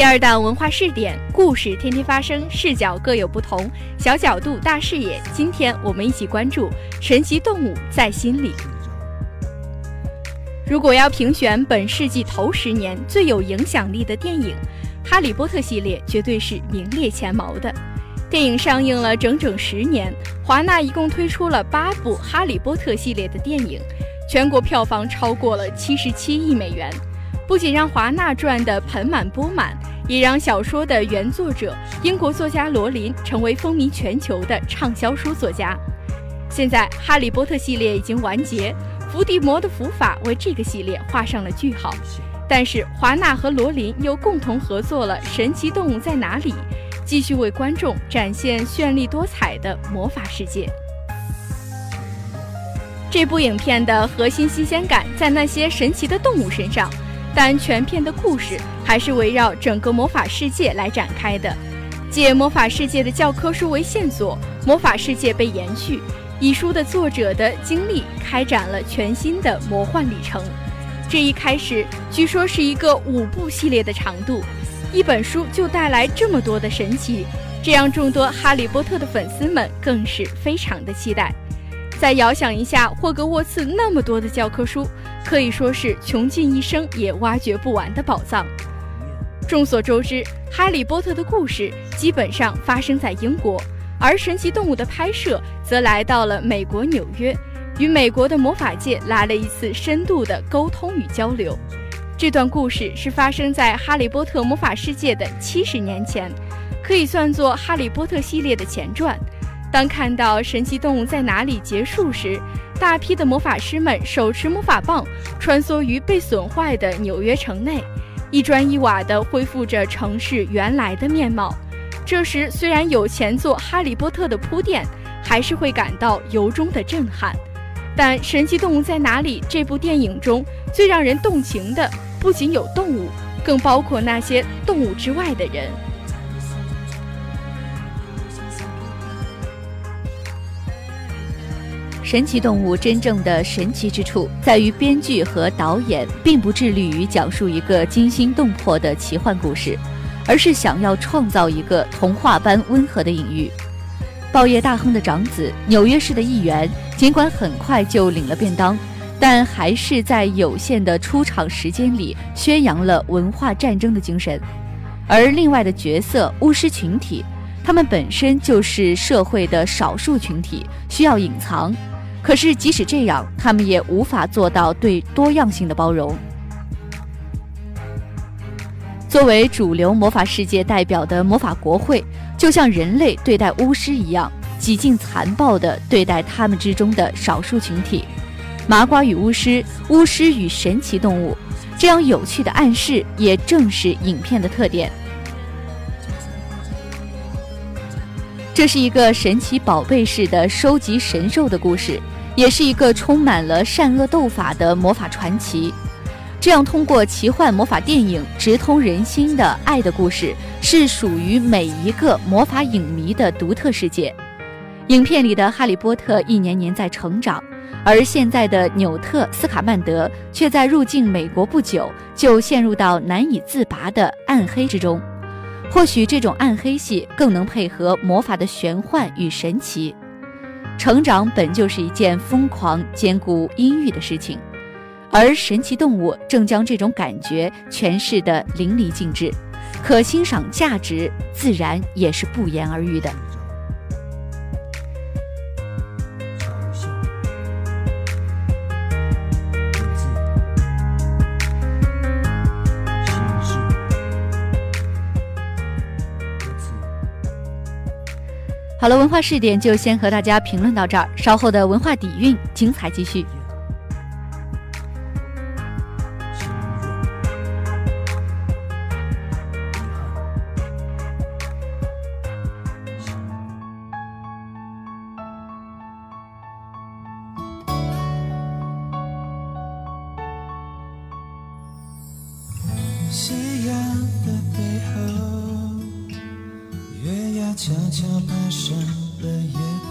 第二档文化试点，故事天天发生，视角各有不同，小角度大视野。今天我们一起关注神奇动物在心里。如果要评选本世纪头十年最有影响力的电影，《哈利波特》系列绝对是名列前茅的。电影上映了整整十年，华纳一共推出了八部《哈利波特》系列的电影，全国票房超过了七十七亿美元。不仅让华纳赚得盆满钵满，也让小说的原作者英国作家罗琳成为风靡全球的畅销书作家。现在，《哈利波特》系列已经完结，伏地魔的伏法为这个系列画上了句号。但是，华纳和罗琳又共同合作了《神奇动物在哪里》，继续为观众展现绚丽多彩的魔法世界。这部影片的核心新鲜感在那些神奇的动物身上。但全片的故事还是围绕整个魔法世界来展开的，借魔法世界的教科书为线索，魔法世界被延续，以书的作者的经历开展了全新的魔幻旅程。这一开始，据说是一个五部系列的长度，一本书就带来这么多的神奇，这让众多哈利波特的粉丝们更是非常的期待。再遥想一下，霍格沃茨那么多的教科书，可以说是穷尽一生也挖掘不完的宝藏。众所周知，《哈利波特》的故事基本上发生在英国，而《神奇动物》的拍摄则来到了美国纽约，与美国的魔法界来了一次深度的沟通与交流。这段故事是发生在《哈利波特魔法世界》的七十年前，可以算作《哈利波特》系列的前传。当看到神奇动物在哪里结束时，大批的魔法师们手持魔法棒，穿梭于被损坏的纽约城内，一砖一瓦地恢复着城市原来的面貌。这时，虽然有前作《哈利波特》的铺垫，还是会感到由衷的震撼。但《神奇动物在哪里》这部电影中最让人动情的，不仅有动物，更包括那些动物之外的人。神奇动物真正的神奇之处，在于编剧和导演并不致力于讲述一个惊心动魄的奇幻故事，而是想要创造一个童话般温和的隐喻。报业大亨的长子，纽约市的议员，尽管很快就领了便当，但还是在有限的出场时间里宣扬了文化战争的精神。而另外的角色巫师群体，他们本身就是社会的少数群体，需要隐藏。可是，即使这样，他们也无法做到对多样性的包容。作为主流魔法世界代表的魔法国会，就像人类对待巫师一样，几近残暴地对待他们之中的少数群体。麻瓜与巫师，巫师与神奇动物，这样有趣的暗示，也正是影片的特点。这是一个神奇宝贝式的收集神兽的故事，也是一个充满了善恶斗法的魔法传奇。这样通过奇幻魔法电影直通人心的爱的故事，是属于每一个魔法影迷的独特世界。影片里的哈利波特一年年在成长，而现在的纽特斯卡曼德却在入境美国不久就陷入到难以自拔的暗黑之中。或许这种暗黑系更能配合魔法的玄幻与神奇。成长本就是一件疯狂兼顾阴郁的事情，而神奇动物正将这种感觉诠释得淋漓尽致，可欣赏价值自然也是不言而喻的。好了，文化试点就先和大家评论到这儿，稍后的文化底蕴精彩继续。悄悄爬上了夜空，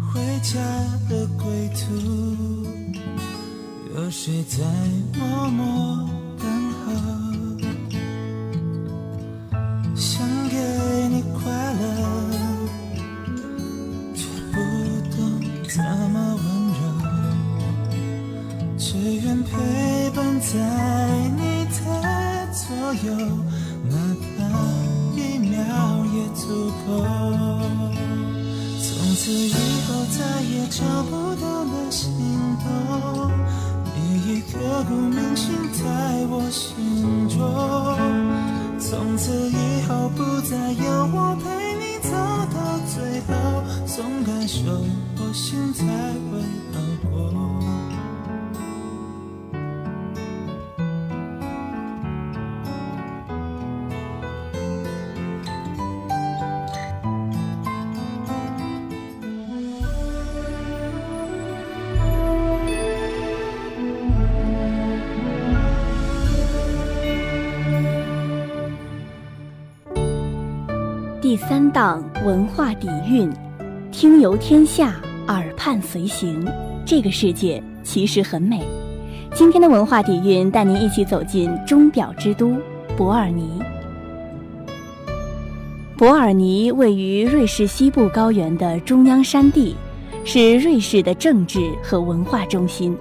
回家的归途，有谁在默默等候？想给你快乐，却不懂怎么温柔，只愿陪伴在你的左右，再也找不到那心动，你已刻骨铭心在我心中。从此以后不再有我陪你走到最后，总感受我心才会好过。第三档文化底蕴，听游天下，耳畔随行。这个世界其实很美。今天的文化底蕴带您一起走进钟表之都伯尔尼。伯尔尼位于瑞士西部高原的中央山地，是瑞士的政治和文化中心，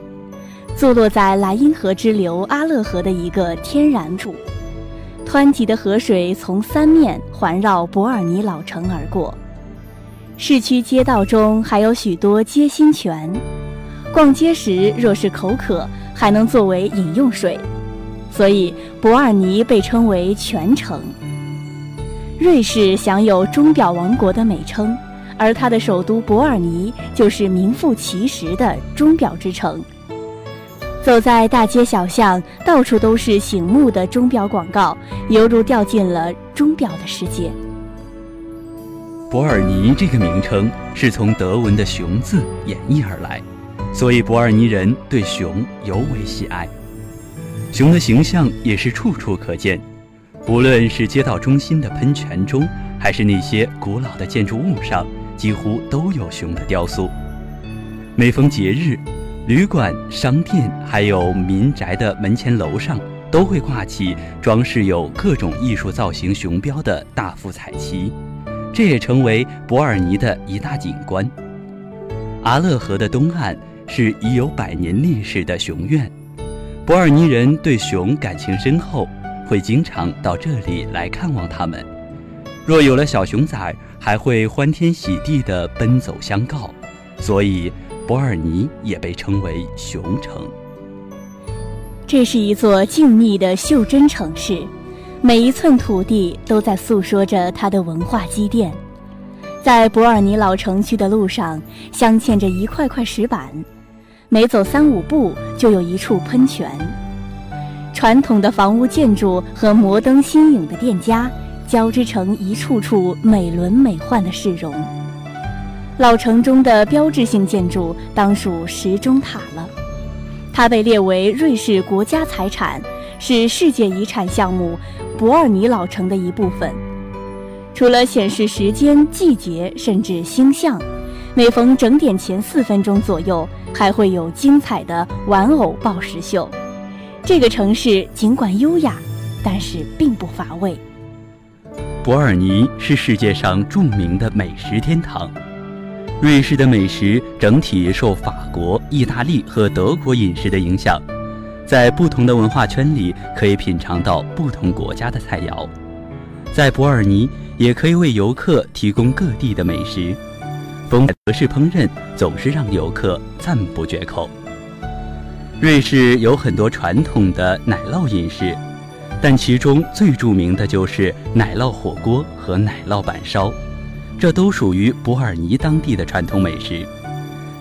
坐落在莱茵河支流阿勒河的一个天然处。湍急的河水从三面环绕伯尔尼老城而过，市区街道中还有许多街心泉，逛街时若是口渴，还能作为饮用水，所以伯尔尼被称为泉城。瑞士享有“钟表王国”的美称，而它的首都伯尔尼就是名副其实的钟表之城。走在大街小巷，到处都是醒目的钟表广告，犹如掉进了钟表的世界。伯尔尼这个名称是从德文的“熊”字演绎而来，所以伯尔尼人对熊尤为喜爱。熊的形象也是处处可见，无论是街道中心的喷泉中，还是那些古老的建筑物上，几乎都有熊的雕塑。每逢节日，旅馆、商店还有民宅的门前楼上都会挂起装饰有各种艺术造型熊标的大幅彩旗，这也成为伯尔尼的一大景观。阿勒河的东岸是已有百年历史的熊院，伯尔尼人对熊感情深厚，会经常到这里来看望它们。若有了小熊崽，还会欢天喜地地奔走相告，所以。伯尔尼也被称为熊城。这是一座静谧的袖珍城市，每一寸土地都在诉说着它的文化积淀。在伯尔尼老城区的路上，镶嵌着一块块石板，每走三五步就有一处喷泉。传统的房屋建筑和摩登新颖的店家交织成一处处美轮美奂的市容。老城中的标志性建筑当属时钟塔了，它被列为瑞士国家财产，是世界遗产项目伯尔尼老城的一部分。除了显示时间、季节，甚至星象，每逢整点前四分钟左右，还会有精彩的玩偶报时秀。这个城市尽管优雅，但是并不乏味。伯尔尼是世界上著名的美食天堂。瑞士的美食整体受法国、意大利和德国饮食的影响，在不同的文化圈里可以品尝到不同国家的菜肴。在伯尔尼，也可以为游客提供各地的美食，风德式烹饪总是让游客赞不绝口。瑞士有很多传统的奶酪饮食，但其中最著名的就是奶酪火锅和奶酪板烧。这都属于伯尔尼当地的传统美食。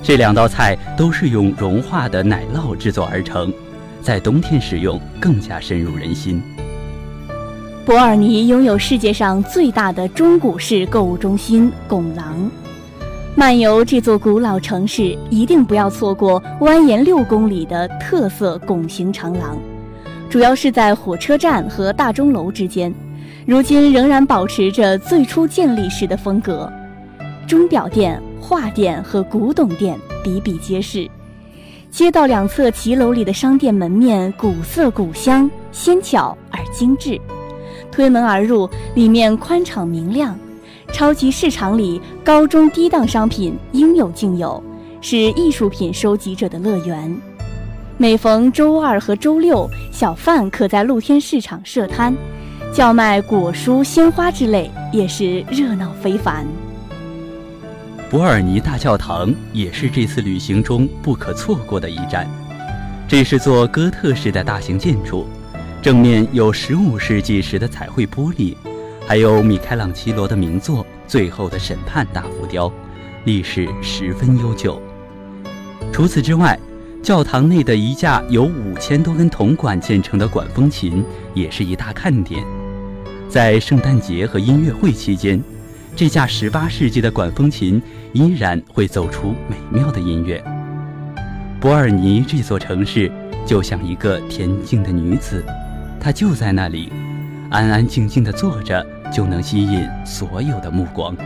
这两道菜都是用融化的奶酪制作而成，在冬天食用更加深入人心。伯尔尼拥有世界上最大的中古式购物中心拱廊，漫游这座古老城市，一定不要错过蜿蜒六公里的特色拱形长廊，主要是在火车站和大钟楼之间。如今仍然保持着最初建立时的风格，钟表店、画店和古董店比比皆是。街道两侧骑楼里的商店门面古色古香，纤巧而精致。推门而入，里面宽敞明亮，超级市场里高中低档商品应有尽有，是艺术品收集者的乐园。每逢周二和周六，小贩可在露天市场设摊，叫卖果蔬、鲜花之类，也是热闹非凡。伯尔尼大教堂也是这次旅行中不可错过的一站。这是座哥特式的大型建筑。正面有15世纪时的彩绘玻璃，还有米开朗基罗的名作《最后的审判》大浮雕，历史十分悠久。除此之外，教堂内的一架由五千多根铜管建成的管风琴也是一大看点。在圣诞节和音乐会期间，这架18世纪的管风琴依然会奏出美妙的音乐。伯尔尼这座城市就像一个恬静的女子。她就在那里，安安静静地坐着，就能吸引所有的目光。